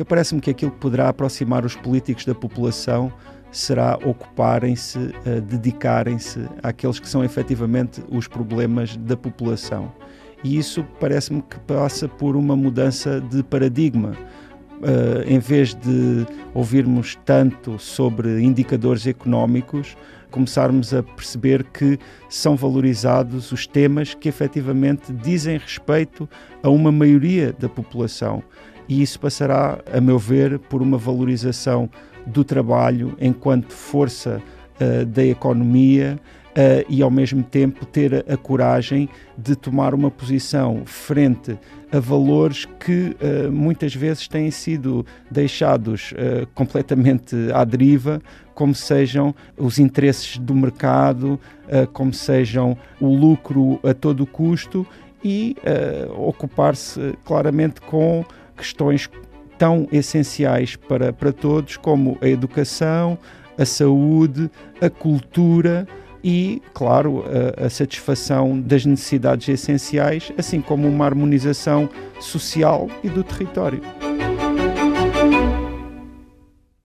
Eu parece-me que aquilo que poderá aproximar os políticos da população será ocuparem-se, uh, dedicarem-se àqueles que são efetivamente os problemas da população. E isso parece-me que passa por uma mudança de paradigma. Uh, em vez de ouvirmos tanto sobre indicadores económicos, começarmos a perceber que são valorizados os temas que efetivamente dizem respeito a uma maioria da população. E isso passará, a meu ver, por uma valorização do trabalho enquanto força uh, da economia uh, e, ao mesmo tempo, ter a, a, coragem de tomar uma posição frente a valores que uh, muitas vezes têm sido deixados completamente à deriva, como sejam os interesses do mercado, como sejam o lucro a todo custo e ocupar-se claramente com questões tão essenciais para, para todos como a educação, a saúde, a cultura e, claro, a, a, satisfação das necessidades essenciais, assim como uma harmonização social e do território.